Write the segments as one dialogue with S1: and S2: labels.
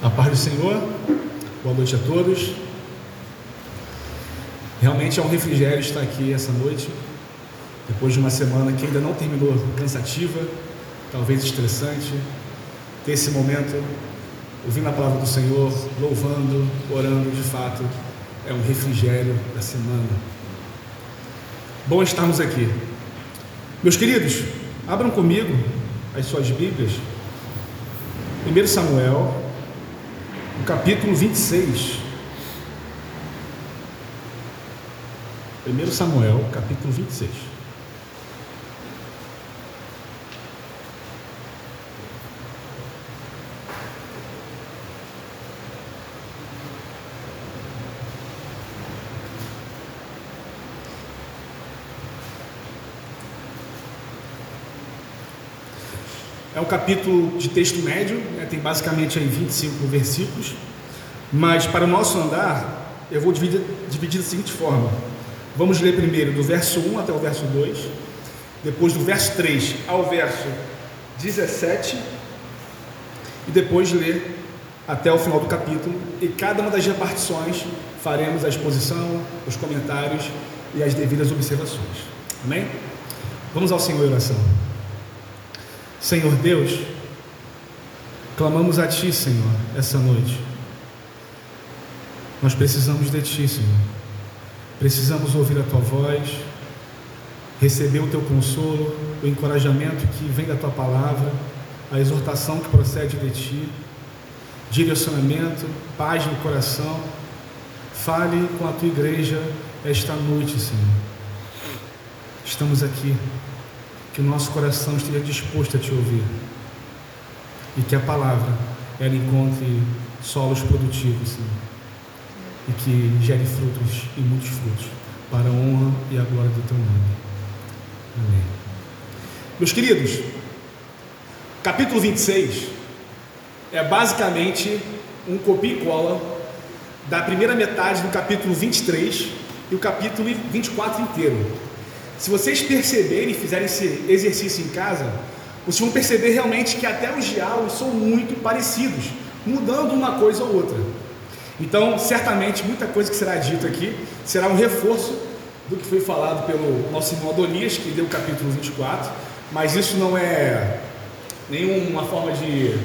S1: A paz do Senhor, boa noite a todos. Realmente é um refrigério estar aqui essa noite, depois de uma semana que ainda não terminou cansativa, talvez estressante. Ter esse momento, ouvindo a palavra do Senhor, louvando, orando, de fato, é um refrigério da semana. Bom estarmos aqui. Meus queridos, abram comigo as suas Bíblias. 1 Samuel, o capítulo 26. 1 Samuel, capítulo 26. É um capítulo de texto médio, né, tem basicamente aí 25 versículos, mas para o nosso andar, eu vou dividir, dividir da seguinte forma: vamos ler primeiro do verso 1 até o verso 2, depois do verso 3 ao verso 17, e depois ler até o final do capítulo, e cada uma das repartições faremos a exposição, os comentários e as devidas observações. Amém? Vamos ao Senhor em oração. Senhor Deus, clamamos a Ti, Senhor, essa noite. Nós precisamos de Ti, Senhor. Precisamos ouvir a Tua voz, receber o Teu consolo, o encorajamento que vem da Tua palavra, a exortação que procede de Ti, direcionamento, paz no coração. Fale com a Tua igreja esta noite, Senhor. Estamos aqui que o nosso coração esteja disposto a te ouvir e que a palavra ela encontre solos produtivos Senhor, e que gere frutos e muitos frutos para a honra e a glória do teu nome. Amém. Meus queridos, capítulo 26 é basicamente um copia e cola da primeira metade do capítulo 23 e o capítulo 24 inteiro. Se vocês perceberem e fizerem esse exercício em casa, vocês vão perceber realmente que até os diálogos são muito parecidos, mudando uma coisa ou outra. Então, certamente, muita coisa que será dito aqui será um reforço do que foi falado pelo nosso irmão Adonias, que deu o capítulo 24, mas isso não é nenhuma forma de,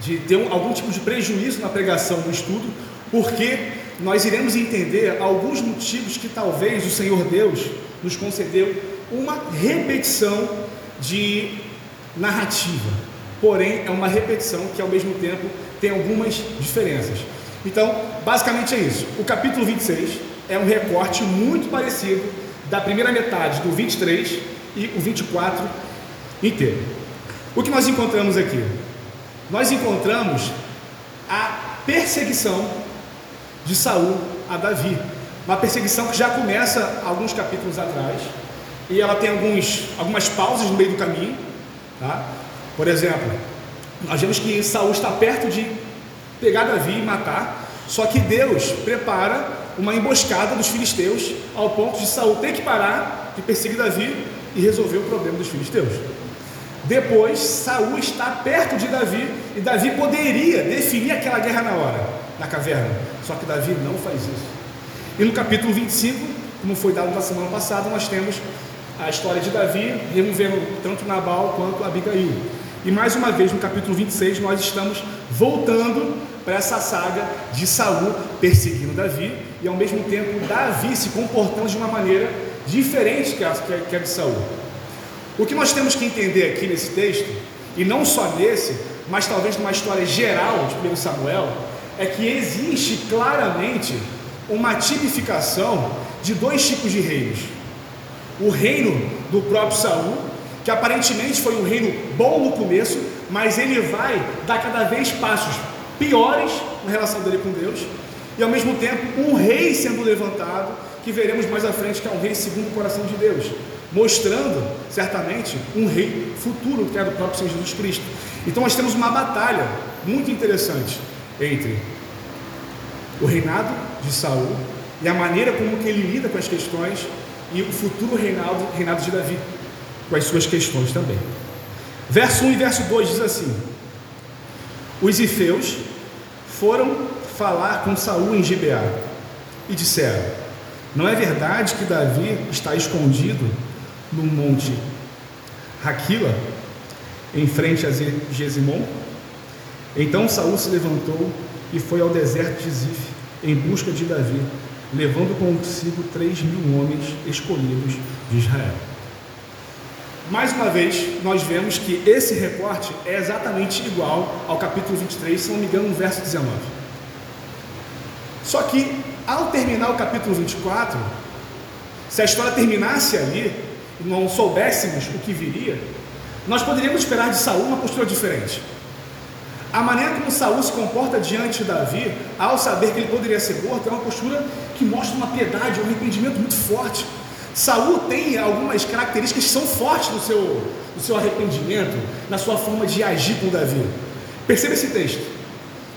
S1: de ter um, algum tipo de prejuízo na pregação do estudo, porque nós iremos entender alguns motivos que talvez o Senhor Deus nos concedeu uma repetição de narrativa. Porém, é uma repetição que ao mesmo tempo tem algumas diferenças. Então, basicamente é isso. O capítulo 26 é um recorte muito parecido da primeira metade do 23 e o 24 inteiro. O que nós encontramos aqui? Nós encontramos a perseguição de Saul a Davi. Uma perseguição que já começa alguns capítulos atrás e ela tem alguns, algumas pausas no meio do caminho. Tá? Por exemplo, nós vemos que Saul está perto de pegar Davi e matar, só que Deus prepara uma emboscada dos filisteus ao ponto de Saul ter que parar de perseguir Davi e resolver o problema dos filisteus. Depois, Saul está perto de Davi e Davi poderia definir aquela guerra na hora, na caverna. Só que Davi não faz isso. E no capítulo 25, como foi dado na semana passada, nós temos a história de Davi removendo tanto Nabal quanto Abigail. E mais uma vez no capítulo 26 nós estamos voltando para essa saga de Saul perseguindo Davi e ao mesmo tempo Davi se comportando de uma maneira diferente que a, que a de Saul. O que nós temos que entender aqui nesse texto, e não só nesse, mas talvez numa história geral de 1 Samuel, é que existe claramente uma tipificação de dois tipos de reinos. O reino do próprio Saul, que aparentemente foi um reino bom no começo, mas ele vai dar cada vez passos piores na relação dele com Deus, e ao mesmo tempo um rei sendo levantado, que veremos mais à frente que é um rei segundo o coração de Deus, mostrando certamente um rei futuro que é do próprio Senhor Jesus Cristo. Então nós temos uma batalha muito interessante entre o reinado de Saul e a maneira como que ele lida com as questões e o futuro reinado, reinado de Davi com as suas questões também. Verso 1 e verso 2 diz assim: Os ifeus foram falar com Saul em Gibeá e disseram: Não é verdade que Davi está escondido no monte Raquila, em frente a Gesimon? Então Saul se levantou e foi ao deserto de Zif em busca de Davi, levando consigo três mil homens escolhidos de Israel. Mais uma vez, nós vemos que esse recorte é exatamente igual ao capítulo 23, se não me engano, no verso 19. Só que, ao terminar o capítulo 24, se a história terminasse ali e não soubéssemos o que viria, nós poderíamos esperar de Saul uma postura diferente. A maneira como Saul se comporta diante de Davi, ao saber que ele poderia ser morto, é uma postura que mostra uma piedade, um arrependimento muito forte. Saul tem algumas características que são fortes no seu, no seu arrependimento, na sua forma de agir com Davi. Perceba esse texto,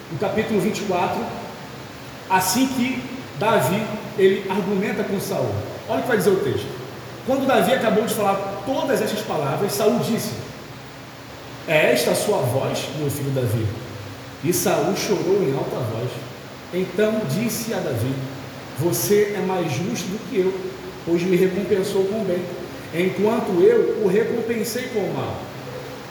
S1: no capítulo 24, assim que Davi ele argumenta com Saul. Olha o que vai dizer o texto. Quando Davi acabou de falar todas essas palavras, Saul disse: É esta a sua voz, meu filho Davi? E Saul chorou em alta voz. Então disse a Davi: Você é mais justo do que eu pois me recompensou com o bem, enquanto eu o recompensei com o mal.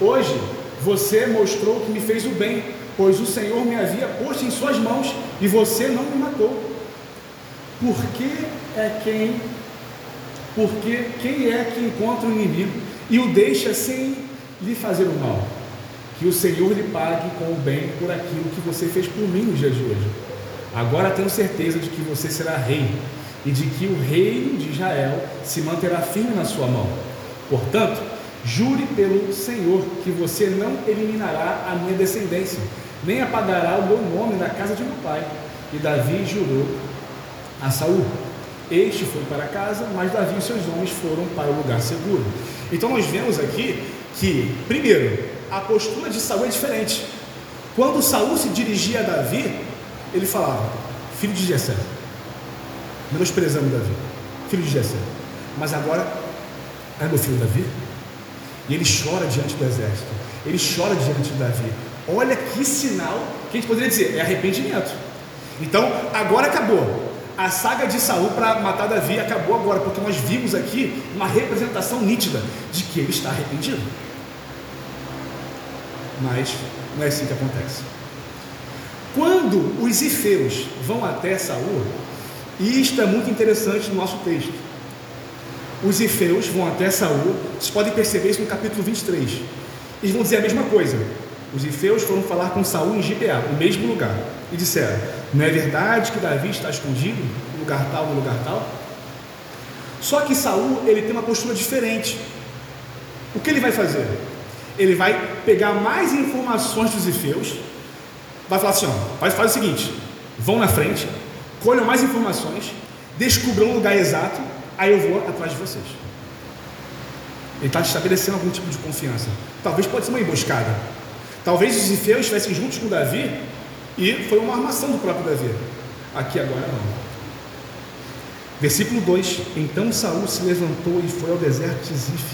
S1: Hoje você mostrou que me fez o bem, pois o Senhor me havia posto em suas mãos e você não me matou. Porque é quem porque quem é que encontra o inimigo e o deixa sem lhe fazer o mal? Que o Senhor lhe pague com o bem por aquilo que você fez por mim no dia de hoje. Agora tenho certeza de que você será rei e de que o reino de Israel se manterá firme na sua mão. Portanto, jure pelo Senhor que você não eliminará a minha descendência, nem apagará o meu nome na casa de meu pai. E Davi jurou a Saul. Este foi para casa, mas Davi e seus homens foram para o lugar seguro. Então nós vemos aqui que, primeiro, a postura de Saul é diferente. Quando Saul se dirigia a Davi, ele falava: Filho de Jessé, menosprezando Davi, filho de Jessé. Mas agora é meu filho Davi. E ele chora diante do exército. Ele chora diante de Davi. Olha que sinal que a gente poderia dizer, é arrependimento. Então, agora acabou. A saga de Saul para matar Davi acabou agora, porque nós vimos aqui uma representação nítida de que ele está arrependido. Mas não é assim que acontece. Quando os ifeus vão até Saul, e isto é muito interessante no nosso texto. Os ifeus vão até Saul, vocês podem perceber isso no capítulo 23. Eles vão dizer a mesma coisa. Os ifeus foram falar com Saul em Gibeá, no mesmo lugar, e disseram: Não é verdade que Davi está escondido no lugar tal, no lugar tal? Só que Saul ele tem uma postura diferente. O que ele vai fazer? Ele vai pegar mais informações dos ifeus, vai falar assim: ó, faz, faz o seguinte, vão na frente, colham mais informações, descubram o lugar exato, aí eu vou atrás de vocês. Ele está estabelecendo algum tipo de confiança. Talvez pode ser uma emboscada. Talvez os ifeus estivessem juntos com Davi e foi uma armação do próprio Davi. Aqui agora não. Versículo 2: Então Saul se levantou e foi ao deserto de Zif,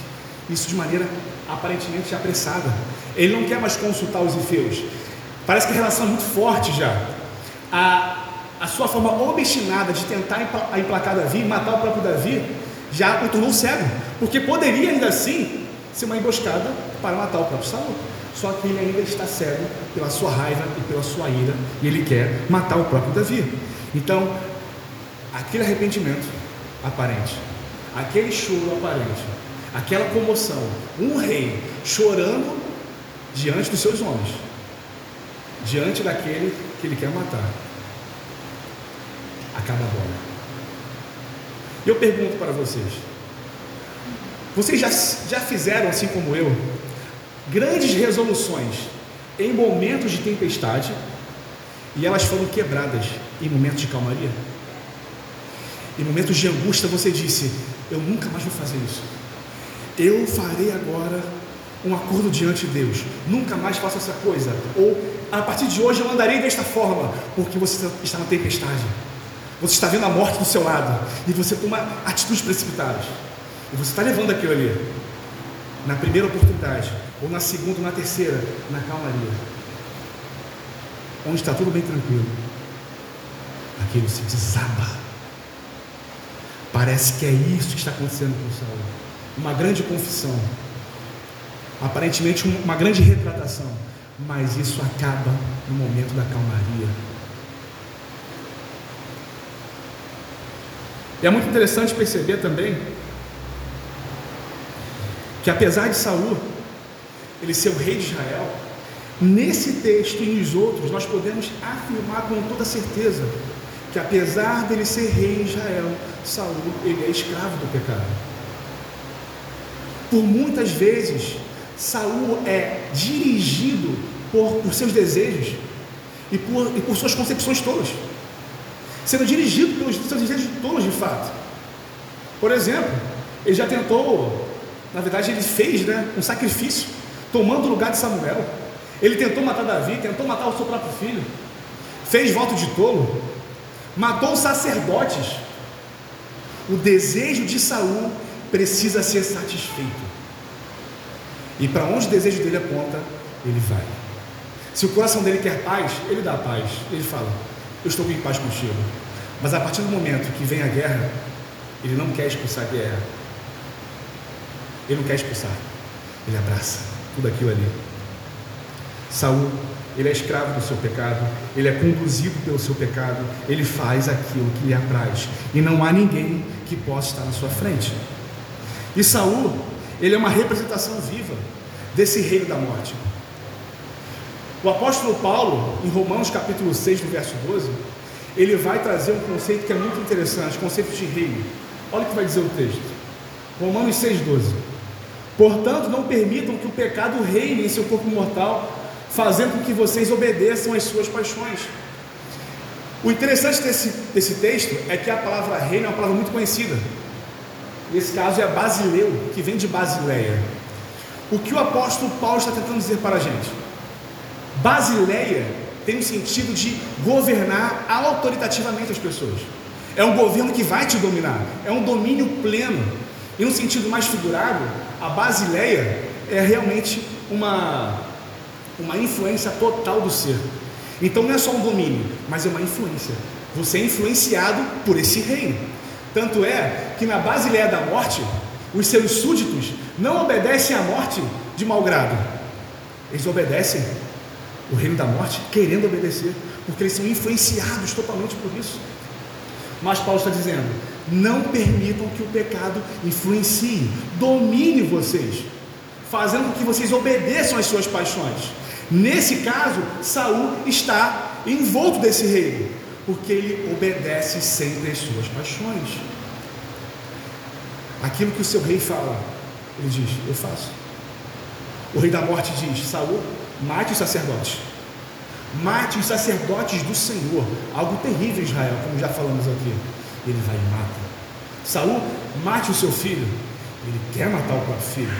S1: isso de maneira aparentemente apressada. Ele não quer mais consultar os ifeus. Parece que a relação é muito forte já. A, a sua forma obstinada de tentar emplacar Davi, matar o próprio Davi, já o tornou cego, porque poderia ainda assim ser uma emboscada para matar o próprio Saul. Só que ele ainda está cego pela sua raiva e pela sua ira, e ele quer matar o próprio Davi. Então, aquele arrependimento aparente, aquele choro aparente, aquela comoção, um rei chorando diante dos seus homens, diante daquele que ele quer matar acaba agora. E eu pergunto para vocês: vocês já, já fizeram, assim como eu, grandes resoluções em momentos de tempestade e elas foram quebradas em momentos de calmaria? Em momentos de angústia você disse: Eu nunca mais vou fazer isso. Eu farei agora um acordo diante de Deus. Nunca mais faço essa coisa. Ou a partir de hoje eu andarei desta forma, porque você está na tempestade. Você está vendo a morte do seu lado e você toma atitudes precipitadas. E você está levando aquilo ali. Na primeira oportunidade, ou na segunda, ou na terceira, na calmaria. onde está tudo bem tranquilo, aquilo se desaba. Parece que é isso que está acontecendo com Saul. Uma grande confissão, aparentemente uma grande retratação, mas isso acaba no momento da calmaria. E é muito interessante perceber também que apesar de Saul ele ser o rei de Israel, nesse texto e nos outros nós podemos afirmar com toda certeza que apesar dele ser rei em Israel, Saul ele é escravo do pecado. Por muitas vezes Saul é dirigido por, por seus desejos e por, e por suas concepções tolas, sendo dirigido pelos seus desejos tolos de fato. Por exemplo, ele já tentou, na verdade, ele fez né, um sacrifício, tomando o lugar de Samuel. Ele tentou matar Davi, tentou matar o seu próprio filho, fez voto de tolo, matou os sacerdotes. O desejo de Saul precisa ser satisfeito. E para onde o desejo dele aponta, ele vai. Se o coração dele quer paz, ele dá paz. Ele fala: Eu estou em paz contigo. Mas a partir do momento que vem a guerra, ele não quer expulsar a guerra. Ele não quer expulsar. Ele abraça tudo aquilo ali. Saul, ele é escravo do seu pecado, ele é conduzido pelo seu pecado, ele faz aquilo que lhe apraz. E não há ninguém que possa estar na sua frente. E Saul, ele é uma representação viva desse reino da morte. O apóstolo Paulo, em Romanos capítulo 6, no verso 12, ele vai trazer um conceito que é muito interessante, conceito de reino. Olha o que vai dizer o texto. Romanos 6,12. Portanto, não permitam que o pecado reine em seu corpo mortal, fazendo com que vocês obedeçam às suas paixões. O interessante desse, desse texto é que a palavra reino é uma palavra muito conhecida. Nesse caso é basileu, que vem de Basileia. O que o apóstolo Paulo está tentando dizer para a gente? Basileia tem o sentido de governar autoritativamente as pessoas. É um governo que vai te dominar, é um domínio pleno. E no sentido mais figurado, a Basileia é realmente uma, uma influência total do ser. Então não é só um domínio, mas é uma influência. Você é influenciado por esse reino. Tanto é que na Basileia da morte, os seus súditos não obedecem à morte de mau grado, eles obedecem o reino da morte querendo obedecer, porque eles são influenciados totalmente por isso. Mas Paulo está dizendo: não permitam que o pecado influencie, domine vocês, fazendo com que vocês obedeçam às suas paixões. Nesse caso, Saul está envolto desse reino, porque ele obedece sempre às suas paixões. Aquilo que o seu rei fala, ele diz: Eu faço. O rei da morte diz: Saul, mate os sacerdotes. Mate os sacerdotes do Senhor. Algo terrível Israel, como já falamos aqui. Ele vai e mata. Saul, mate o seu filho. Ele quer matar o próprio filho.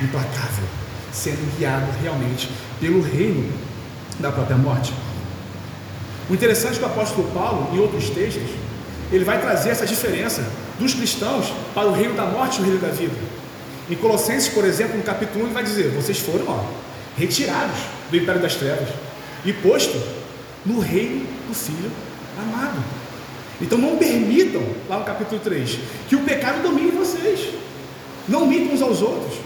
S1: Implacável. Sendo guiado realmente pelo reino da própria morte. O interessante é que o apóstolo Paulo, em outros textos, ele vai trazer essa diferença dos cristãos para o reino da morte e o reino da vida. Em Colossenses, por exemplo, no capítulo 1, ele vai dizer: Vocês foram ó, retirados do império das trevas e posto no reino do Filho amado. Então não permitam, lá no capítulo 3, que o pecado domine vocês. Não mintem uns aos outros.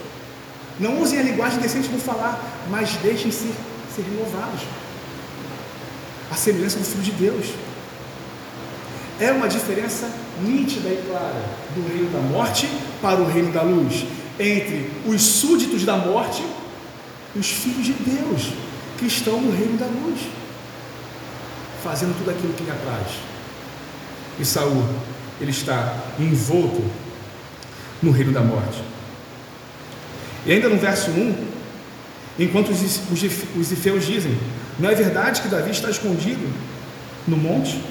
S1: Não usem a linguagem decente no falar, mas deixem-se ser renovados. A semelhança do Filho de Deus. É uma diferença nítida e clara do reino da morte para o reino da luz, entre os súditos da morte e os filhos de Deus, que estão no reino da luz, fazendo tudo aquilo que lhe apraz. E Saul, ele está envolto no reino da morte. E ainda no verso 1, enquanto os, os ifeus dizem, não é verdade que Davi está escondido no monte?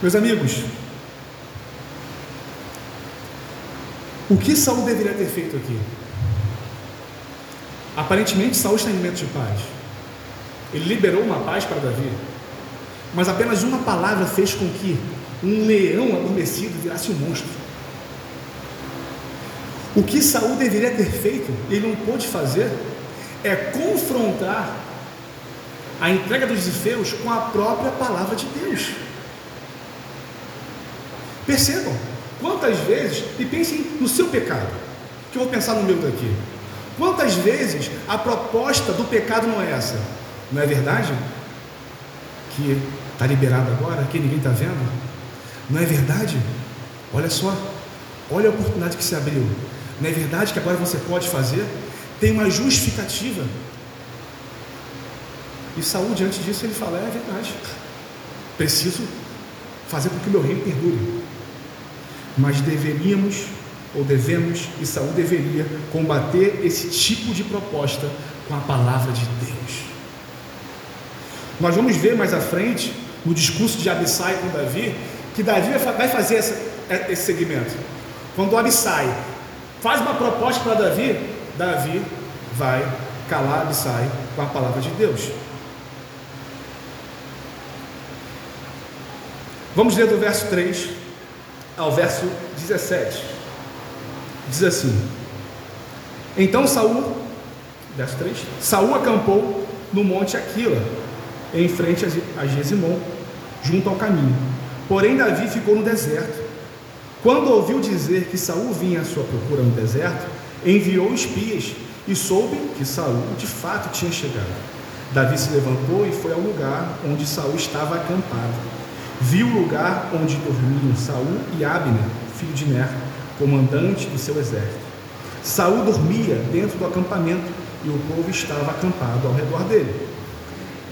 S1: Meus amigos, o que Saul deveria ter feito aqui? Aparentemente Saul está em momento de paz. Ele liberou uma paz para Davi. Mas apenas uma palavra fez com que um leão adormecido virasse um monstro. O que Saul deveria ter feito, ele não pôde fazer, é confrontar a entrega dos zifeus com a própria palavra de Deus. Percebam, quantas vezes, e pensem no seu pecado, que eu vou pensar no meu daqui. Quantas vezes a proposta do pecado não é essa? Não é verdade? Que está liberado agora, que ninguém está vendo? Não é verdade? Olha só, olha a oportunidade que se abriu. Não é verdade que agora você pode fazer? Tem uma justificativa. E Saul, diante disso, ele fala: é verdade. Preciso fazer com que o meu reino perdure. Mas deveríamos, ou devemos, e Saul deveria combater esse tipo de proposta com a palavra de Deus. Nós vamos ver mais à frente, no discurso de Abissai com Davi, que Davi vai fazer essa, é, esse segmento. Quando Abissai faz uma proposta para Davi, Davi vai calar Abissai com a palavra de Deus. Vamos ler do verso 3 ao verso 17. Diz assim: Então Saul, verso 3, Saul acampou no monte Aquila, em frente a Gesimon, junto ao caminho. Porém Davi ficou no deserto. Quando ouviu dizer que Saul vinha à sua procura no deserto, enviou espias e soube que Saul de fato tinha chegado. Davi se levantou e foi ao lugar onde Saul estava acampado. Viu o lugar onde dormiam Saul e Abner, filho de Ner, comandante do seu exército. Saul dormia dentro do acampamento e o povo estava acampado ao redor dele.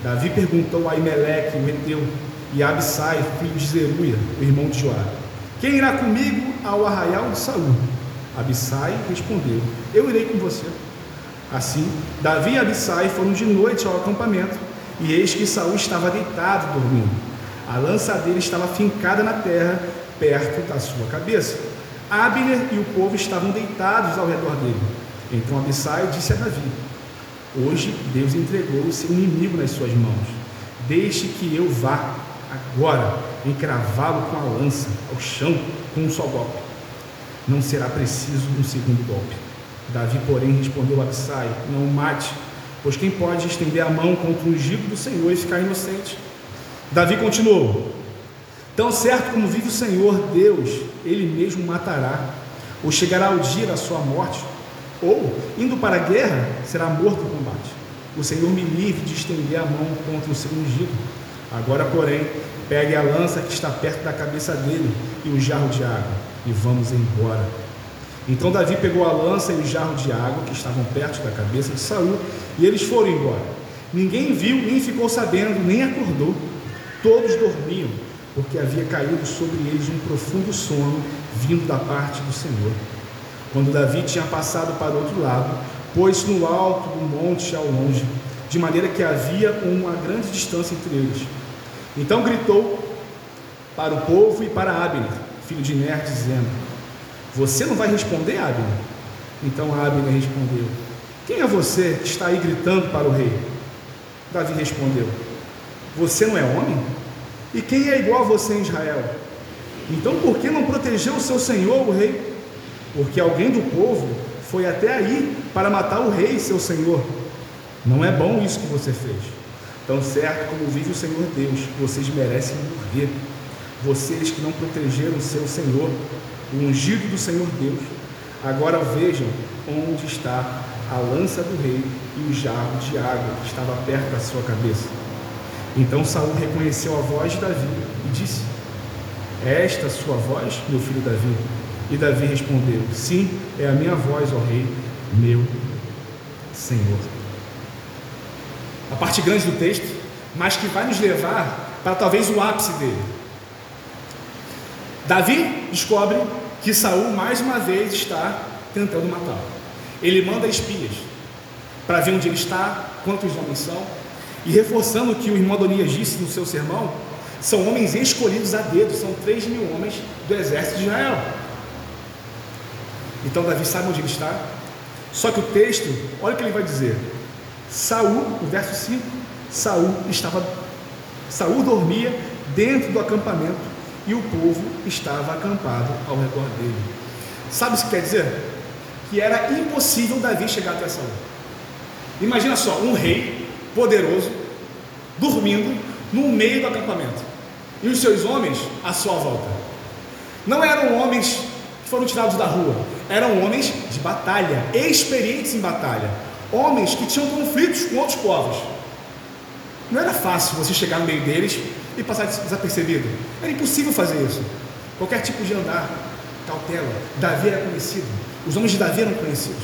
S1: Davi perguntou a Imeleque, o Eteu, e Abissai, filho de Zeruia, o irmão de Joabe: Quem irá comigo ao arraial de Saul? Abissai respondeu: Eu irei com você. Assim, Davi e Abissai foram de noite ao acampamento, e eis que Saul estava deitado dormindo. A lança dele estava fincada na terra, perto da sua cabeça. Abner e o povo estavam deitados ao redor dele. Então Abissai disse a Davi: Hoje Deus entregou o seu inimigo nas suas mãos. Deixe que eu vá agora encravá-lo com a lança ao chão com um só golpe. Não será preciso um segundo golpe. Davi, porém, respondeu a Abissai: Não o mate, pois quem pode estender a mão contra o ungido do Senhor e ficar inocente? Davi continuou: Tão certo como vive o Senhor Deus, ele mesmo matará, ou chegará o dia da sua morte, ou, indo para a guerra, será morto em combate. O Senhor me livre de estender a mão contra o seu ungido. Agora, porém, pegue a lança que está perto da cabeça dele e o jarro de água, e vamos embora. Então Davi pegou a lança e o jarro de água que estavam perto da cabeça de Saul, e eles foram embora. Ninguém viu, nem ficou sabendo, nem acordou. Todos dormiam, porque havia caído sobre eles um profundo sono vindo da parte do Senhor. Quando Davi tinha passado para o outro lado, pôs-se no alto do monte ao longe, de maneira que havia uma grande distância entre eles. Então gritou para o povo e para Abner, filho de Ner, dizendo: Você não vai responder, Abner? Então Abner respondeu: Quem é você que está aí gritando para o rei? Davi respondeu: Você não é homem? E quem é igual a você em Israel? Então por que não protegeu o seu senhor, o rei? Porque alguém do povo foi até aí para matar o rei, seu senhor. Não é bom isso que você fez. Tão certo como vive o Senhor Deus, vocês merecem morrer. Vocês que não protegeram o seu Senhor, o ungido do Senhor Deus, agora vejam onde está a lança do rei e o jarro de água que estava perto da sua cabeça. Então Saul reconheceu a voz de Davi e disse: É esta sua voz, meu filho Davi? E Davi respondeu: Sim, é a minha voz, ó rei, meu Senhor. A parte grande do texto, mas que vai nos levar para talvez o ápice dele. Davi descobre que Saul mais uma vez está tentando matá-lo. Ele manda espias para ver onde ele está, quantos homens são, e reforçando o que o irmão Adonias disse no seu sermão, são homens escolhidos a dedo, são 3 mil homens do exército de Israel. Então Davi sabe onde ele está. Só que o texto, olha o que ele vai dizer. Saul, no verso 5, Saul estava Saul dormia dentro do acampamento e o povo estava acampado ao redor dele. Sabe o que quer dizer? Que era impossível Davi chegar até Saul. Imagina só, um rei poderoso, dormindo no meio do acampamento, e os seus homens à sua volta. Não eram homens que foram tirados da rua, eram homens de batalha, experientes em batalha, homens que tinham conflitos com outros povos. Não era fácil você chegar no meio deles e passar desapercebido. Era impossível fazer isso. Qualquer tipo de andar, cautela. Davi era conhecido. Os homens de Davi eram conhecidos.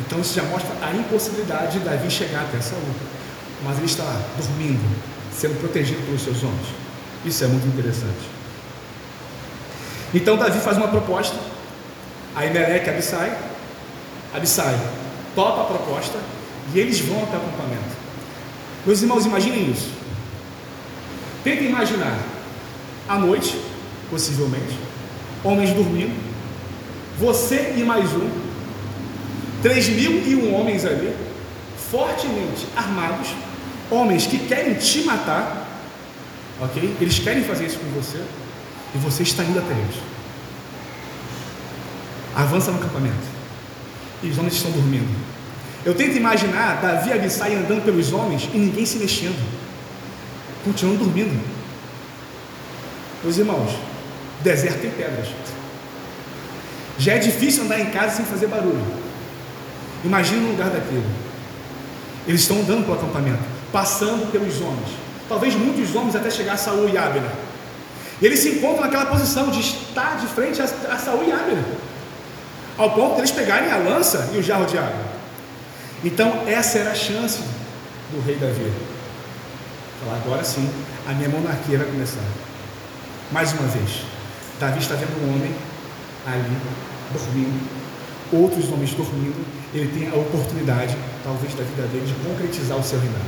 S1: Então isso já mostra a impossibilidade de Davi chegar até Saul. Mas ele está dormindo, sendo protegido pelos seus homens. Isso é muito interessante. Então Davi faz uma proposta. Aí Meleque Abissai, Abissai topa a proposta e eles vão até o acampamento. Meus irmãos, imaginem isso. Tentem imaginar à noite, possivelmente, homens dormindo, você e mais um, três mil e um homens ali, fortemente armados, homens que querem te matar, ok? Eles querem fazer isso com você, e você está indo até eles. Avança no acampamento, e os homens estão dormindo. Eu tento imaginar Davi e Abissai andando pelos homens e ninguém se mexendo, continuando dormindo. Meus irmãos, deserto tem pedras. Já é difícil andar em casa sem fazer barulho. Imagina um lugar daquilo. Eles estão andando pelo acampamento, passando pelos homens. Talvez muitos homens até chegar a Saul e Abner. E eles se encontram naquela posição de estar de frente a, a Saul e Abner. Ao ponto de eles pegarem a lança e o jarro de água. Então, essa era a chance do rei Davi. Falar, agora sim, a minha monarquia vai começar. Mais uma vez, Davi está vendo um homem ali, dormindo, outros homens dormindo, ele tem a oportunidade, talvez da vida dele, de concretizar o seu reinado.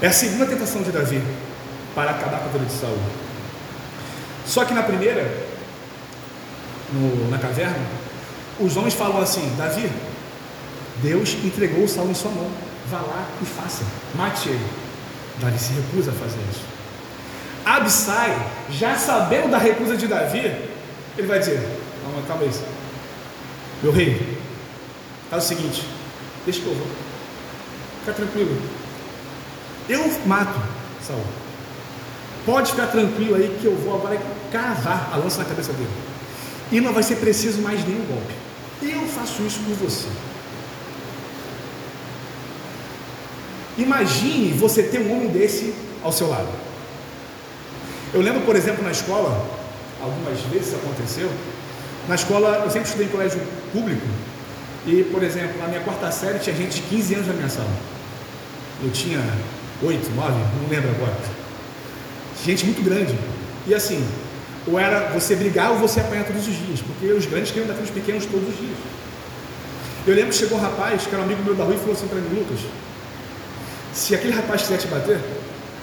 S1: É a segunda tentação de Davi para acabar com a vida de Saul. Só que na primeira, no, na caverna, os homens falam assim: Davi, Deus entregou Saul em sua mão. Vá lá e faça, mate ele. Davi se recusa a fazer isso. Absai, já sabendo da recusa de Davi, ele vai dizer: Calma, calma aí, meu rei, faz o seguinte, deixa que eu vou, fica tranquilo. Eu mato Saul. Pode ficar tranquilo aí que eu vou agora cavar a lança na cabeça dele. E não vai ser preciso mais nenhum golpe. Eu faço isso por você. Imagine você ter um homem desse ao seu lado. Eu lembro, por exemplo, na escola, algumas vezes aconteceu. Na escola, eu sempre estudei em colégio público. E, por exemplo, na minha quarta série tinha gente de 15 anos na minha sala. Eu tinha 8, 9, não lembro agora. Gente muito grande. E assim, ou era você brigar ou você apanhar todos os dias, porque os grandes queriam bater os pequenos todos os dias. Eu lembro que chegou um rapaz, que era um amigo meu da rua, e falou assim para mim, Lucas, se aquele rapaz quiser te bater,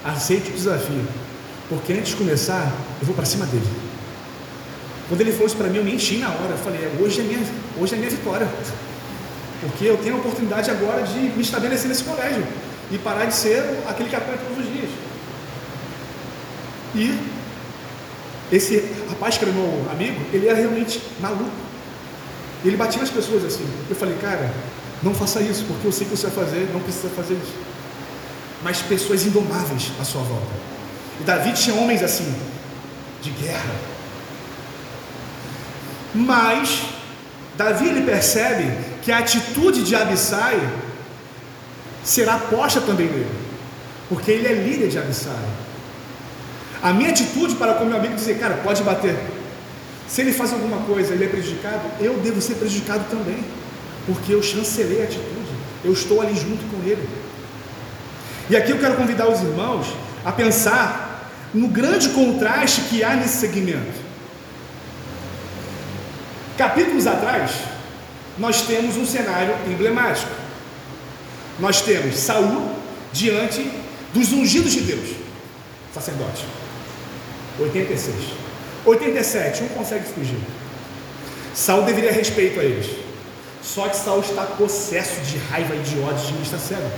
S1: aceite o desafio. Porque antes de começar, eu vou para cima dele. Quando ele falou isso para mim, eu me enchi na hora. Eu falei, hoje é minha, hoje é minha vitória. Porque eu tenho a oportunidade agora de me estabelecer nesse colégio e parar de ser aquele que apanha todos os dias. E esse rapaz que era meu amigo, ele era realmente maluco. Ele batia nas pessoas assim. Eu falei, cara, não faça isso, porque eu sei que você vai fazer, não precisa fazer isso mas pessoas indomáveis à sua volta. E Davi tinha homens assim, de guerra. Mas Davi ele percebe que a atitude de Abissai será posta também nele, porque ele é líder de Abissai. A minha atitude para com meu amigo dizer, cara, pode bater. Se ele faz alguma coisa, ele é prejudicado, eu devo ser prejudicado também, porque eu chancelei a atitude, eu estou ali junto com ele. E aqui eu quero convidar os irmãos a pensar no grande contraste que há nesse segmento. Capítulos atrás, nós temos um cenário emblemático. Nós temos Saul diante dos ungidos de Deus, sacerdote. 86. 87, um consegue fugir. Saul deveria respeito a eles. Só que Saul está possesso de raiva e de ódio de está cego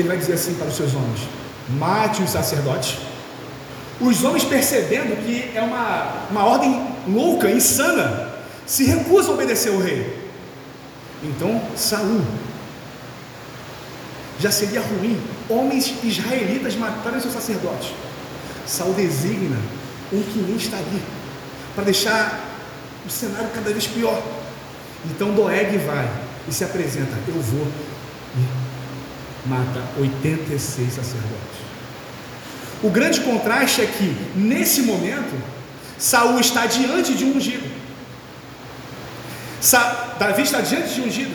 S1: ele vai dizer assim para os seus homens: mate os sacerdotes. Os homens, percebendo que é uma, uma ordem louca, insana, se recusam a obedecer ao rei. Então Saul já seria ruim homens israelitas matarem seus sacerdotes. Saul designa um que nem está ali, para deixar o cenário cada vez pior. Então Doeg vai e se apresenta: Eu vou e mata 86 sacerdotes. O grande contraste é que, nesse momento, Saul está diante de um ungido. Sa Davi está diante de um ungido.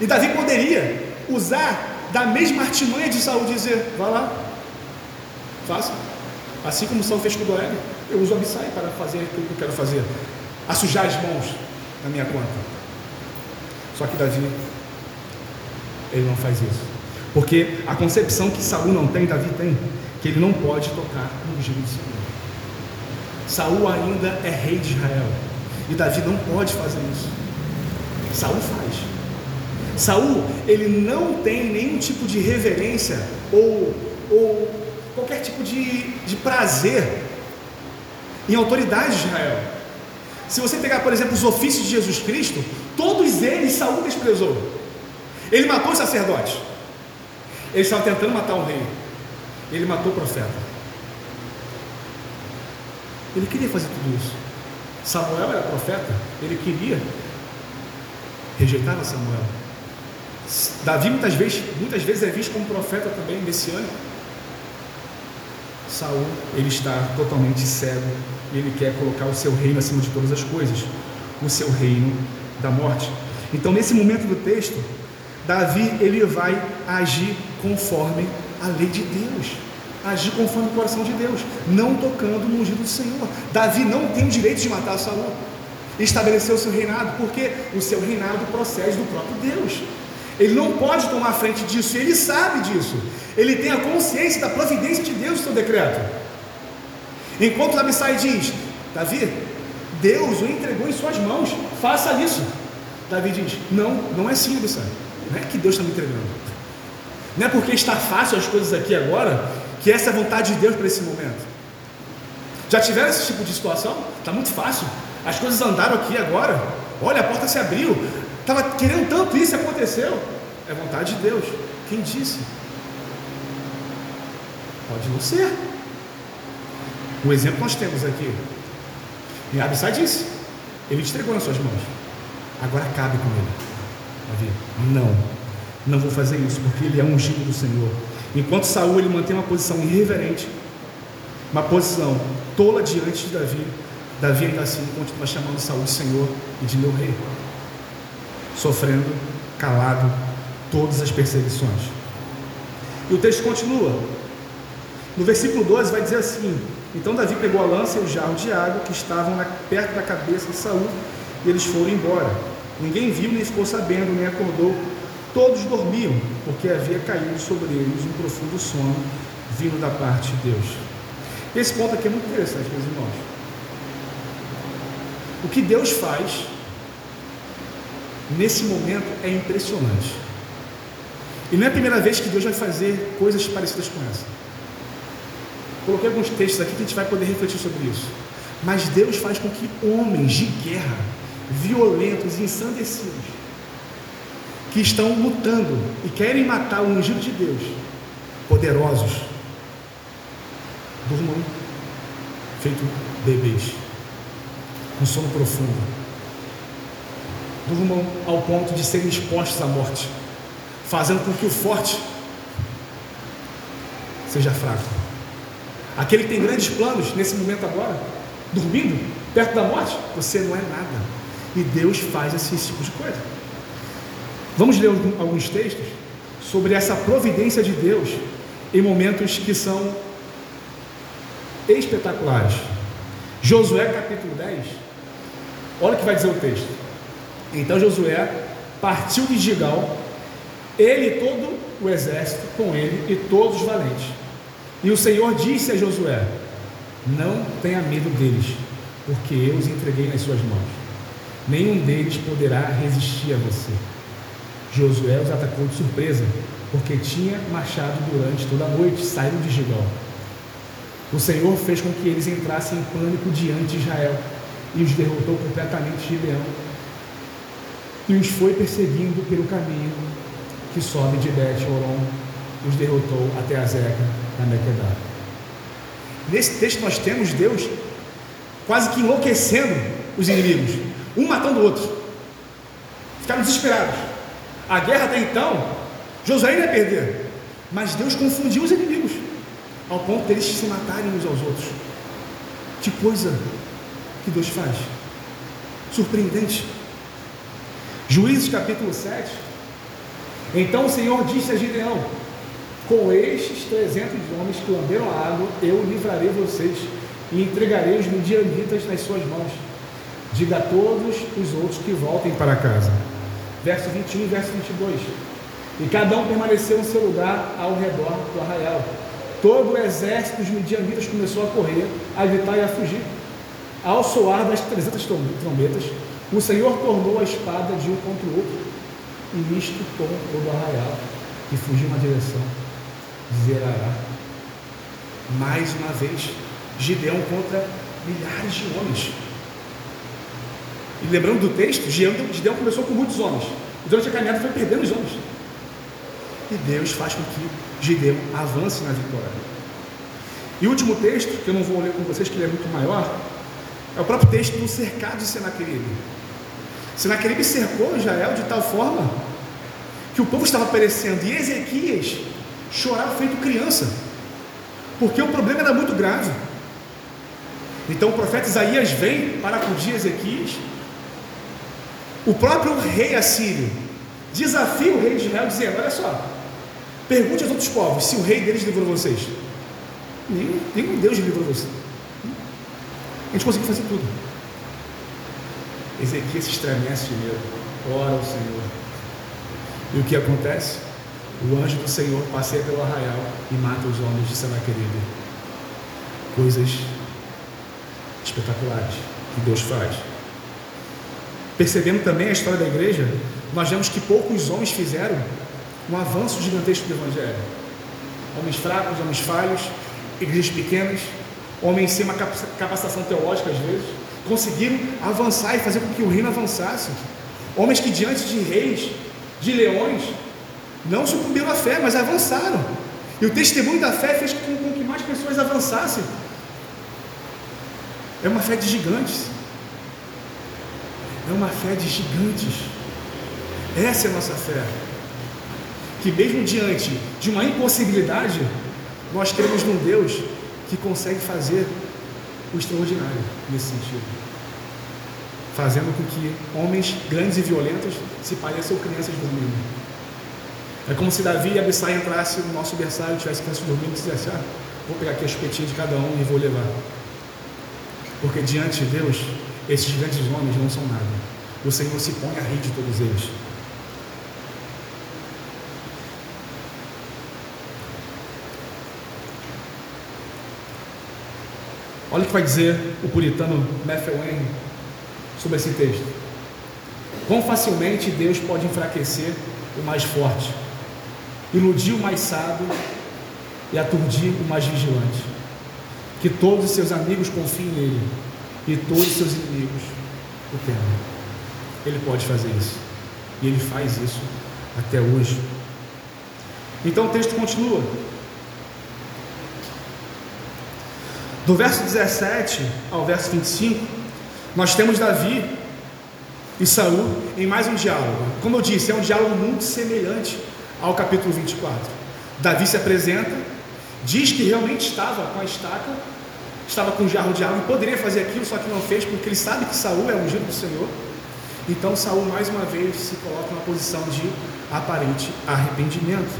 S1: E Davi poderia usar da mesma artimanha de Saul dizer: vá lá, faça. Assim como Saul fez com Doeg, eu uso Abissai para fazer tudo que eu quero fazer. A sujar as mãos na minha conta. Só que Davi, ele não faz isso. Porque a concepção que Saul não tem, Davi tem, que ele não pode tocar no ungido do Senhor. Saul ainda é rei de Israel. E Davi não pode fazer isso. Saul faz. Saul, ele não tem nenhum tipo de reverência ou, ou qualquer tipo de, de prazer em autoridade de Israel. Se você pegar, por exemplo, os ofícios de Jesus Cristo, todos eles Saul desprezou. Ele matou os sacerdotes. Ele estava tentando matar um rei. Ele matou o profeta. Ele queria fazer tudo isso. Samuel era profeta, ele queria rejeitar a Samuel. Davi muitas vezes, muitas vezes é visto como profeta também messiânico. Saul, ele está totalmente cego e ele quer colocar o seu reino acima de todas as coisas, o seu reino da morte. Então, nesse momento do texto, Davi ele vai agir conforme a lei de Deus agir conforme o coração de Deus, não tocando no ungido do Senhor. Davi não tem o direito de matar Saul e estabelecer o seu reinado, porque o seu reinado procede do próprio Deus. Ele não pode tomar frente disso, ele sabe disso. Ele tem a consciência da providência de Deus no seu decreto. Enquanto Abissai diz: Davi, Deus o entregou em suas mãos, faça isso. Davi diz: Não, não é assim, Abissai. Não é que Deus está me entregando. Não é porque está fácil as coisas aqui agora que essa é a vontade de Deus para esse momento. Já tiveram esse tipo de situação? Está muito fácil. As coisas andaram aqui agora. Olha, a porta se abriu. Estava querendo tanto isso aconteceu. É vontade de Deus. Quem disse? Pode não ser. O exemplo nós temos aqui. E Abissai disse: Ele entregou nas suas mãos. Agora cabe com ele. Davi, não, não vou fazer isso, porque ele é ungido do Senhor. Enquanto Saul ele mantém uma posição irreverente, uma posição tola diante de Davi, Davi ainda assim continua chamando Saul de Senhor e de meu rei, sofrendo calado todas as perseguições. E o texto continua. No versículo 12 vai dizer assim: Então Davi pegou a lança e o jarro de água que estavam na, perto da cabeça de Saul, e eles foram embora. Ninguém viu, nem ficou sabendo, nem acordou Todos dormiam, porque havia caído sobre eles um profundo sono vindo da parte de Deus. Esse ponto aqui é muito interessante, meus irmãos. O que Deus faz nesse momento é impressionante. E não é a primeira vez que Deus vai fazer coisas parecidas com essa. Coloquei alguns textos aqui que a gente vai poder refletir sobre isso. Mas Deus faz com que homens de guerra, violentos e ensandecidos, que estão lutando e querem matar o ungido de Deus, poderosos, durmam feito bebês, com sono profundo, durmam ao ponto de serem expostos à morte, fazendo com que o forte seja fraco. Aquele que tem grandes planos nesse momento agora, dormindo perto da morte, você não é nada. E Deus faz esse tipo de coisa. Vamos ler alguns textos sobre essa providência de Deus em momentos que são espetaculares. Josué capítulo 10, olha o que vai dizer o texto. Então Josué partiu de Gigal, ele e todo o exército com ele e todos os valentes. E o Senhor disse a Josué: Não tenha medo deles, porque eu os entreguei nas suas mãos. Nenhum deles poderá resistir a você. Josué os atacou de surpresa, porque tinha marchado durante toda a noite, saíram de Gilgal. O Senhor fez com que eles entrassem em pânico diante de Israel e os derrotou completamente de leão. E os foi perseguindo pelo caminho que sobe de Bet os derrotou até a Zeca na Mequedá. Nesse texto nós temos Deus quase que enlouquecendo os inimigos, um matando o outro. Ficaram desesperados. A guerra até então, Josué ia perder, mas Deus confundiu os inimigos, ao ponto deles se matarem uns aos outros. Que coisa que Deus faz! Surpreendente. Juízes capítulo 7. Então o Senhor disse a Gideão: Com estes trezentos homens que lamberam a água, eu livrarei vocês e entregarei os midianitas nas suas mãos. Diga a todos os outros que voltem para casa. Verso 21 e verso 22. E cada um permaneceu em seu lugar ao redor do arraial. Todo o exército dos midianitas começou a correr, a evitar e a fugir. Ao soar das trezentas trombetas, o Senhor tornou a espada de um contra o outro, e isto com todo o arraial, e fugiu na direção de Zerará. Mais uma vez, Gideão contra milhares de homens. E lembrando do texto, Gideão começou com muitos homens. E durante a caminhada foi perdendo os homens. E Deus faz com que Gideão avance na vitória. E o último texto, que eu não vou ler com vocês, que ele é muito maior, é o próprio texto do cercado de Senaqueribe. Senaqueribe cercou Israel de tal forma que o povo estava perecendo e Ezequias chorava feito criança, porque o problema era muito grave. Então o profeta Isaías vem para acudir Ezequias. O próprio rei assírio desafia o rei de Israel, dizendo: Olha só, pergunte aos outros povos se o rei deles livrou vocês. Nenhum, nenhum Deus livrou vocês. A gente conseguiu fazer tudo. Ezequias se estremece de medo, ora ao Senhor. E o que acontece? O anjo do Senhor passeia pelo arraial e mata os homens de Senaqueribe. Coisas espetaculares que Deus faz. Percebendo também a história da igreja, nós vemos que poucos homens fizeram um avanço gigantesco do Evangelho. Homens fracos, homens falhos, igrejas pequenas, homens sem uma capacitação teológica às vezes, conseguiram avançar e fazer com que o reino avançasse. Homens que diante de reis, de leões, não sucumbiram à fé, mas avançaram. E o testemunho da fé fez com, com que mais pessoas avançassem. É uma fé de gigantes. É uma fé de gigantes. Essa é a nossa fé. Que mesmo diante de uma impossibilidade, nós cremos num Deus que consegue fazer o extraordinário nesse sentido. Fazendo com que homens grandes e violentos se pareçam crianças dormindo. É como se Davi e Abissai entrassem no nosso berçário e tivessem crianças dormindo e dissessem, ah, vou pegar aqui a chupetinha de cada um e vou levar. Porque diante de Deus, esses grandes homens não são nada. O Senhor se põe a rir de todos eles. Olha o que vai dizer o puritano Matthew Wayne sobre esse texto. Quão facilmente Deus pode enfraquecer o mais forte, iludir o mais sábio e aturdir o mais vigilante. Que todos os seus amigos confiem nele e todos os seus inimigos o temam. Ele pode fazer isso. E ele faz isso até hoje. Então o texto continua. Do verso 17 ao verso 25, nós temos Davi e Saul em mais um diálogo. Como eu disse, é um diálogo muito semelhante ao capítulo 24. Davi se apresenta, diz que realmente estava com a estaca, estava com jarro de água e poderia fazer aquilo, só que não fez porque ele sabe que Saul é ungido do Senhor. Então Saul mais uma vez se coloca numa posição de aparente arrependimento.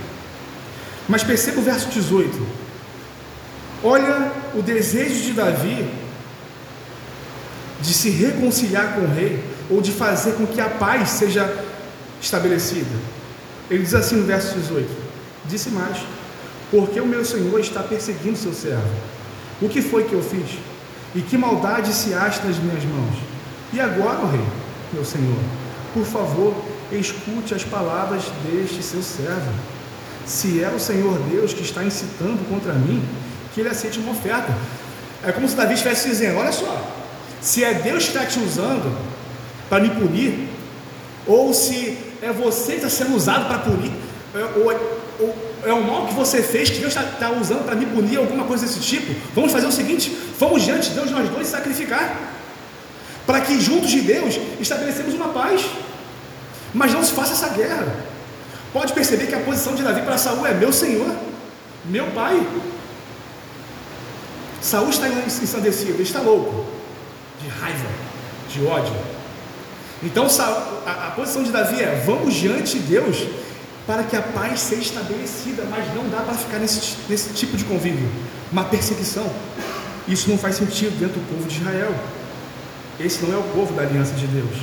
S1: Mas perceba o verso 18. Olha o desejo de Davi de se reconciliar com o rei, ou de fazer com que a paz seja estabelecida. Ele diz assim no verso 18: Disse mais, porque o meu senhor está perseguindo seu servo. O que foi que eu fiz? E que maldade se acha nas minhas mãos? E agora, ó rei, meu senhor, por favor, escute as palavras deste seu servo. Se é o Senhor Deus que está incitando contra mim, que ele aceite uma oferta. É como se Davi estivesse dizendo: Olha só, se é Deus que está te usando para me punir, ou se é você que está sendo usado para punir, É, ou, ou, é o mal que você fez que Deus está tá usando para me punir, alguma coisa desse tipo. Vamos fazer o seguinte: vamos diante de Deus nós dois sacrificar, para que juntos de Deus estabelecemos uma paz. Mas não se faça essa guerra. Pode perceber que a posição de Davi para Saul é meu Senhor, meu pai. Saul está ensandecido, ele está louco, de raiva, de ódio. Então a, a posição de Davi é: vamos diante de Deus para que a paz seja estabelecida, mas não dá para ficar nesse, nesse tipo de convívio, uma perseguição. Isso não faz sentido dentro do povo de Israel. Esse não é o povo da aliança de Deus.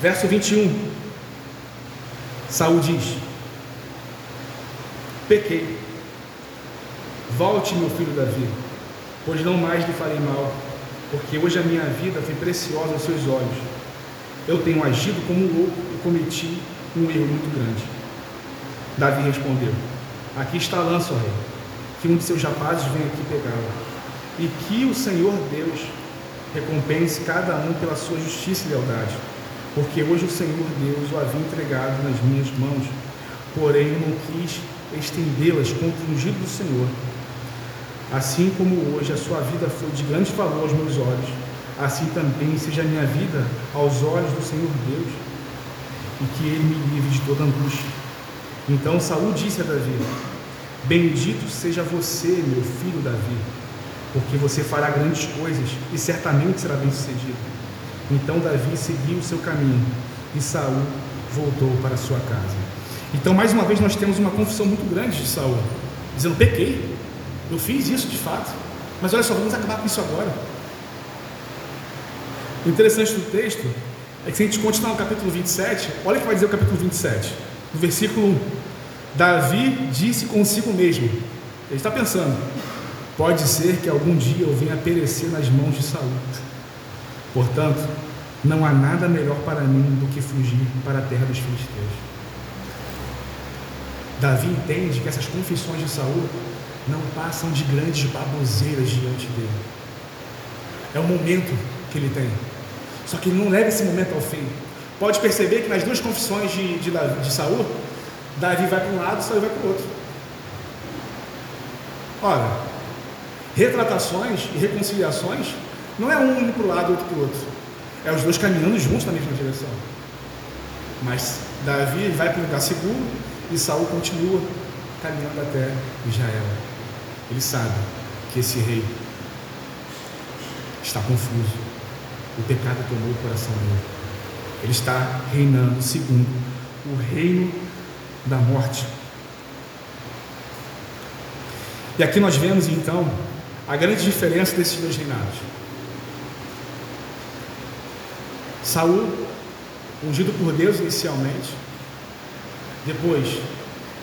S1: Verso 21. Saúl diz: Pequei. Volte, meu filho Davi, pois não mais lhe farei mal, porque hoje a minha vida foi preciosa aos seus olhos. Eu tenho agido como um louco e cometi um erro muito grande. Davi respondeu: Aqui está a lança, ó rei, que um de seus rapazes venha aqui pegá-la, e que o Senhor Deus recompense cada um pela sua justiça e lealdade, porque hoje o Senhor Deus o havia entregado nas minhas mãos, porém não quis estendê-las contra o ungido do Senhor. Assim como hoje a sua vida foi de grande valor aos meus olhos, assim também seja a minha vida aos olhos do Senhor Deus, e que Ele me livre de toda angústia. Então Saul disse a Davi: Bendito seja você, meu filho Davi, porque você fará grandes coisas e certamente será bem-sucedido. Então Davi seguiu o seu caminho e Saul voltou para sua casa. Então, mais uma vez, nós temos uma confissão muito grande de Saul, dizendo: pequei, eu fiz isso de fato, mas olha só, vamos acabar com isso agora. O interessante do texto é que se a gente continuar no capítulo 27, olha o que vai dizer o capítulo 27, no versículo 1. Davi disse consigo mesmo, ele está pensando, pode ser que algum dia eu venha perecer nas mãos de Saul. Portanto, não há nada melhor para mim do que fugir para a terra dos filisteus. Davi entende que essas confissões de Saul não passam de grandes baboseiras diante dele. É o momento que ele tem. Só que ele não leva esse momento ao fim. Pode perceber que nas duas confissões de, de, de Saul, Davi vai para um lado, Saul vai para o outro. Ora, retratações e reconciliações não é um indo para o lado e outro para o outro. É os dois caminhando juntos na mesma direção. Mas Davi vai para um lugar seguro e Saul continua caminhando até Israel. Ele sabe que esse rei está confuso o pecado tomou o coração dele. Ele está reinando segundo o reino da morte. E aqui nós vemos então a grande diferença desses dois reinados. Saul, ungido por Deus inicialmente, depois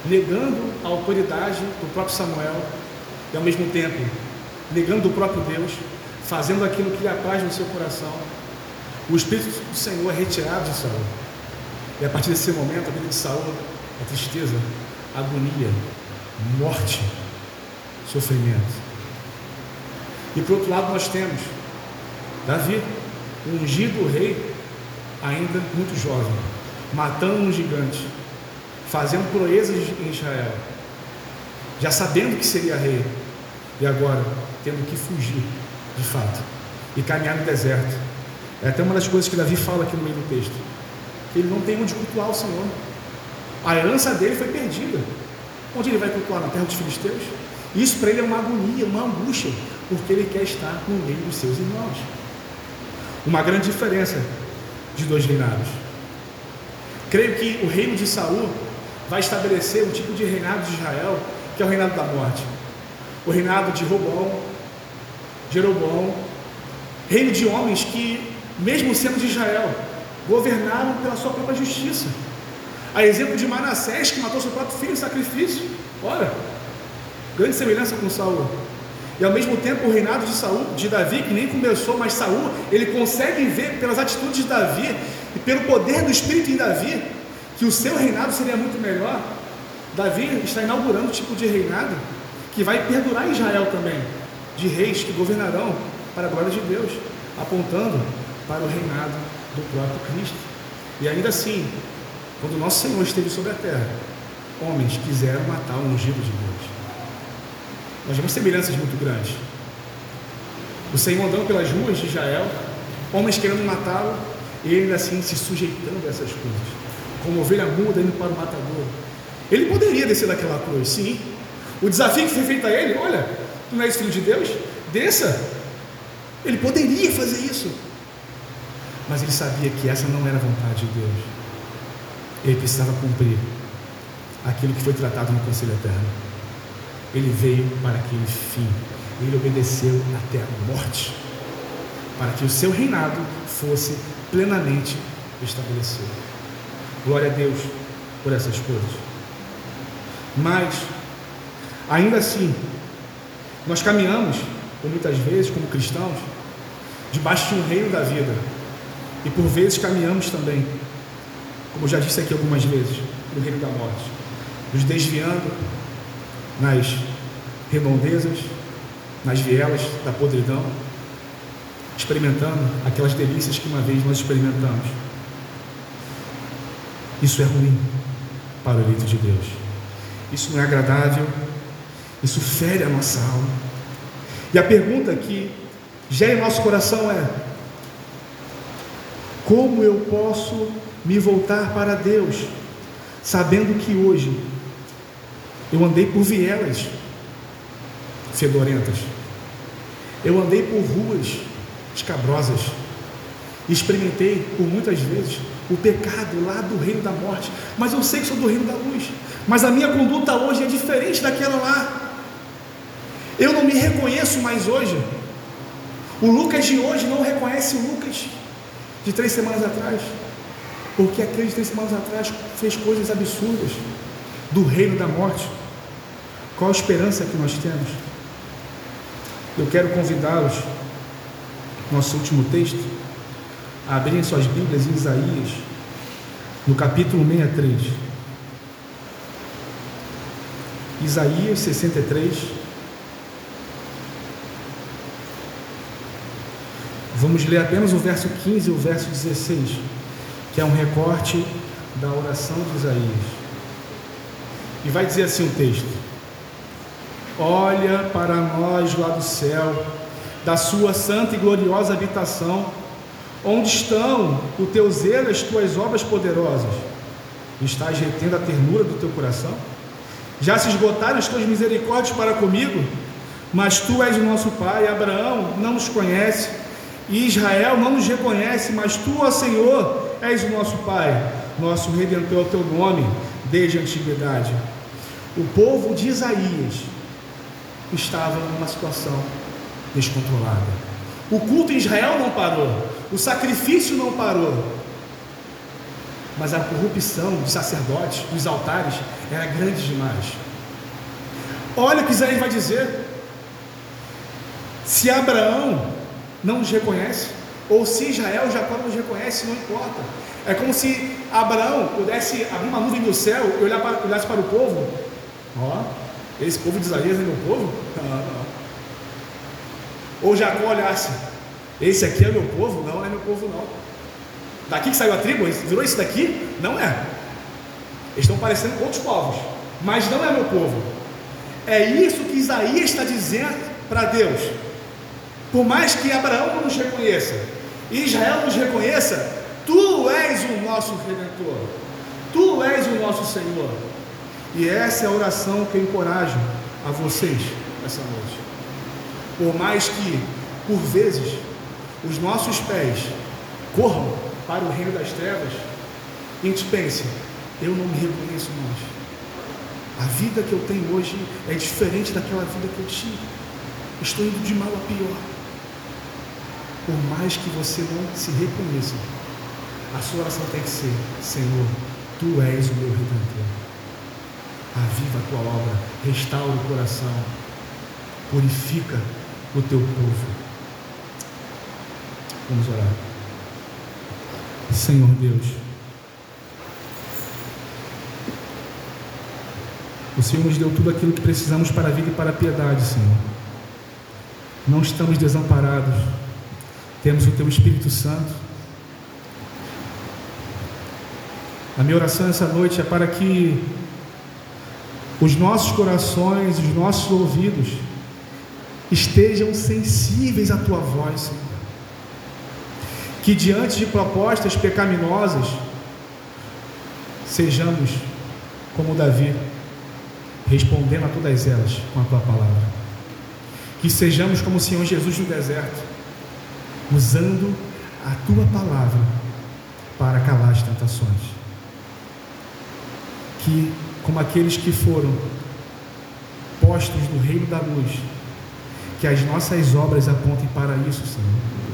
S1: negando a autoridade do próprio Samuel e ao mesmo tempo negando o próprio Deus, fazendo aquilo que lhe apraz no seu coração, o Espírito do Senhor é retirado de Saul. E a partir desse momento, a vida de Saul é tristeza, agonia, morte, sofrimento. E por outro lado, nós temos Davi, ungido rei, ainda muito jovem, matando um gigante, fazendo proezas em Israel, já sabendo que seria rei, e agora tendo que fugir de fato, e caminhar no deserto. É até uma das coisas que Davi fala aqui no meio do texto, que ele não tem onde cultuar o Senhor. A herança dele foi perdida. Onde ele vai cultuar? Na terra dos filisteus? Isso para ele é uma agonia, uma angústia, porque ele quer estar no meio dos seus irmãos. Uma grande diferença de dois reinados. Creio que o reino de Saul vai estabelecer um tipo de reinado de Israel, que é o reinado da morte. O reinado de Robão, Jeroboão, reino de homens que, mesmo sendo de Israel, governaram pela sua própria justiça. A exemplo de Manassés, que matou seu próprio filho em sacrifício. Ora, grande semelhança com Saul. E ao mesmo tempo o reinado de Saul, de Davi, que nem começou, mas Saul, ele consegue ver pelas atitudes de Davi e pelo poder do Espírito em Davi, que o seu reinado seria muito melhor. Davi está inaugurando um tipo de reinado que vai perdurar em Israel também de reis que governarão para a glória de Deus, apontando para o reinado do próprio Cristo. E ainda assim, quando nosso Senhor esteve sobre a terra, homens quiseram matar o ungido de Deus. Nós vemos semelhanças muito grandes. O Senhor andando pelas ruas de Israel, homens querendo matá-lo, e ele assim se sujeitando a essas coisas, como ovelha muda indo para o matador. Ele poderia descer daquela cruz, sim. O desafio que foi feito a ele, olha, tu não és filho de Deus? Desça. Ele poderia fazer isso. Mas ele sabia que essa não era a vontade de Deus. Ele precisava cumprir aquilo que foi tratado no Conselho Eterno. Ele veio para aquele fim. Ele obedeceu até a morte. Para que o seu reinado fosse plenamente estabelecido. Glória a Deus por essas coisas. Mas, ainda assim, nós caminhamos, muitas vezes, como cristãos, debaixo de um reino da vida. E por vezes caminhamos também, como já disse aqui algumas vezes, no reino da morte, nos desviando nas redondezas, nas vielas da podridão, experimentando aquelas delícias que uma vez nós experimentamos. Isso é ruim para o eleito de Deus. Isso não é agradável. Isso fere a nossa alma. E a pergunta que gera em nosso coração é: como eu posso me voltar para Deus, sabendo que hoje eu andei por vielas fedorentas, eu andei por ruas escabrosas. Experimentei por muitas vezes o pecado lá do reino da morte, mas eu sei que sou do reino da luz. Mas a minha conduta hoje é diferente daquela lá. Eu não me reconheço mais hoje. O Lucas de hoje não reconhece o Lucas de três semanas atrás, porque aquele de três semanas atrás fez coisas absurdas do reino da morte. Qual a esperança que nós temos? Eu quero convidá-los nosso último texto, abrirem suas Bíblias em Isaías, no capítulo 63. Isaías 63. Vamos ler apenas o verso 15 e o verso 16, que é um recorte da oração de Isaías. E vai dizer assim o texto: Olha para nós lá do céu da sua santa e gloriosa habitação, onde estão o teu zelo as tuas obras poderosas? Estás retendo a ternura do teu coração? Já se esgotaram as tuas misericórdias para comigo? Mas tu és o nosso pai, Abraão não nos conhece, e Israel não nos reconhece, mas tu, ó Senhor, és o nosso pai, nosso redentor é o teu nome desde a antiguidade. O povo de Isaías estava numa situação descontrolada. O culto em Israel não parou, o sacrifício não parou, mas a corrupção dos sacerdotes, dos altares, era grande demais. Olha o que Isaías vai dizer. Se Abraão não nos reconhece, ou se Israel, Jacó não nos reconhece, não importa. É como se Abraão pudesse abrir uma nuvem do céu e olhar para, olhasse para o povo. Ó, esse povo de Isaías é meu povo? Ou Jacó olhasse, esse aqui é meu povo? Não, é meu povo não. Daqui que saiu a tribo, virou esse daqui? Não é. Eles estão parecendo com outros povos, mas não é meu povo. É isso que Isaías está dizendo para Deus. Por mais que Abraão nos reconheça, Israel nos reconheça, tu és o nosso redentor, tu és o nosso Senhor. E essa é a oração que eu encorajo a vocês essa noite. Por mais que, por vezes, os nossos pés corram para o reino das trevas, a gente pense, eu não me reconheço mais. A vida que eu tenho hoje é diferente daquela vida que eu tinha. Estou indo de mal a pior. Por mais que você não se reconheça, a sua oração tem que ser: Senhor, tu és o meu redentor. Aviva a tua obra, restaura o coração, purifica o teu povo. Vamos orar. Senhor Deus, o Senhor nos deu tudo aquilo que precisamos para a vida e para a piedade, Senhor. Não estamos desamparados, temos o Teu Espírito Santo, A minha oração essa noite é para que os nossos corações, os nossos ouvidos estejam sensíveis à tua voz, Senhor. Que diante de propostas pecaminosas, sejamos como Davi, respondendo a todas elas com a tua palavra. Que sejamos como o Senhor Jesus no deserto, usando a tua palavra para calar as tentações. Que, como aqueles que foram postos no reino da luz, que as nossas obras apontem para isso, Senhor.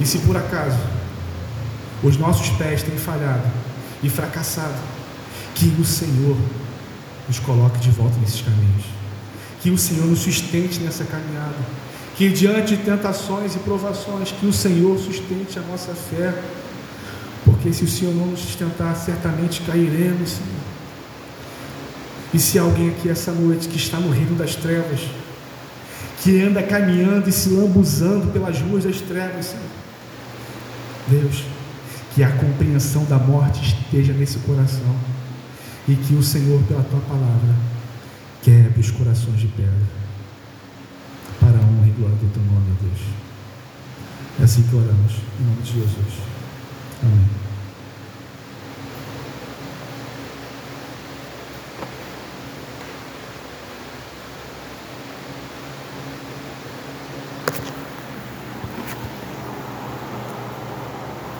S1: E se por acaso os nossos pés têm falhado e fracassado, que o Senhor nos coloque de volta nesses caminhos, que o Senhor nos sustente nessa caminhada, que diante de tentações e provações, que o Senhor sustente a nossa fé, porque se o Senhor não nos sustentar, certamente cairemos, Senhor. E se alguém aqui essa noite que está no reino das trevas, que anda caminhando e se lambuzando pelas ruas das trevas, Senhor. Deus, que a compreensão da morte esteja nesse coração e que o Senhor, pela tua palavra, quebre os corações de pedra para a honra e glória do teu nome, Deus. É assim que oramos, em nome de Jesus. Amém.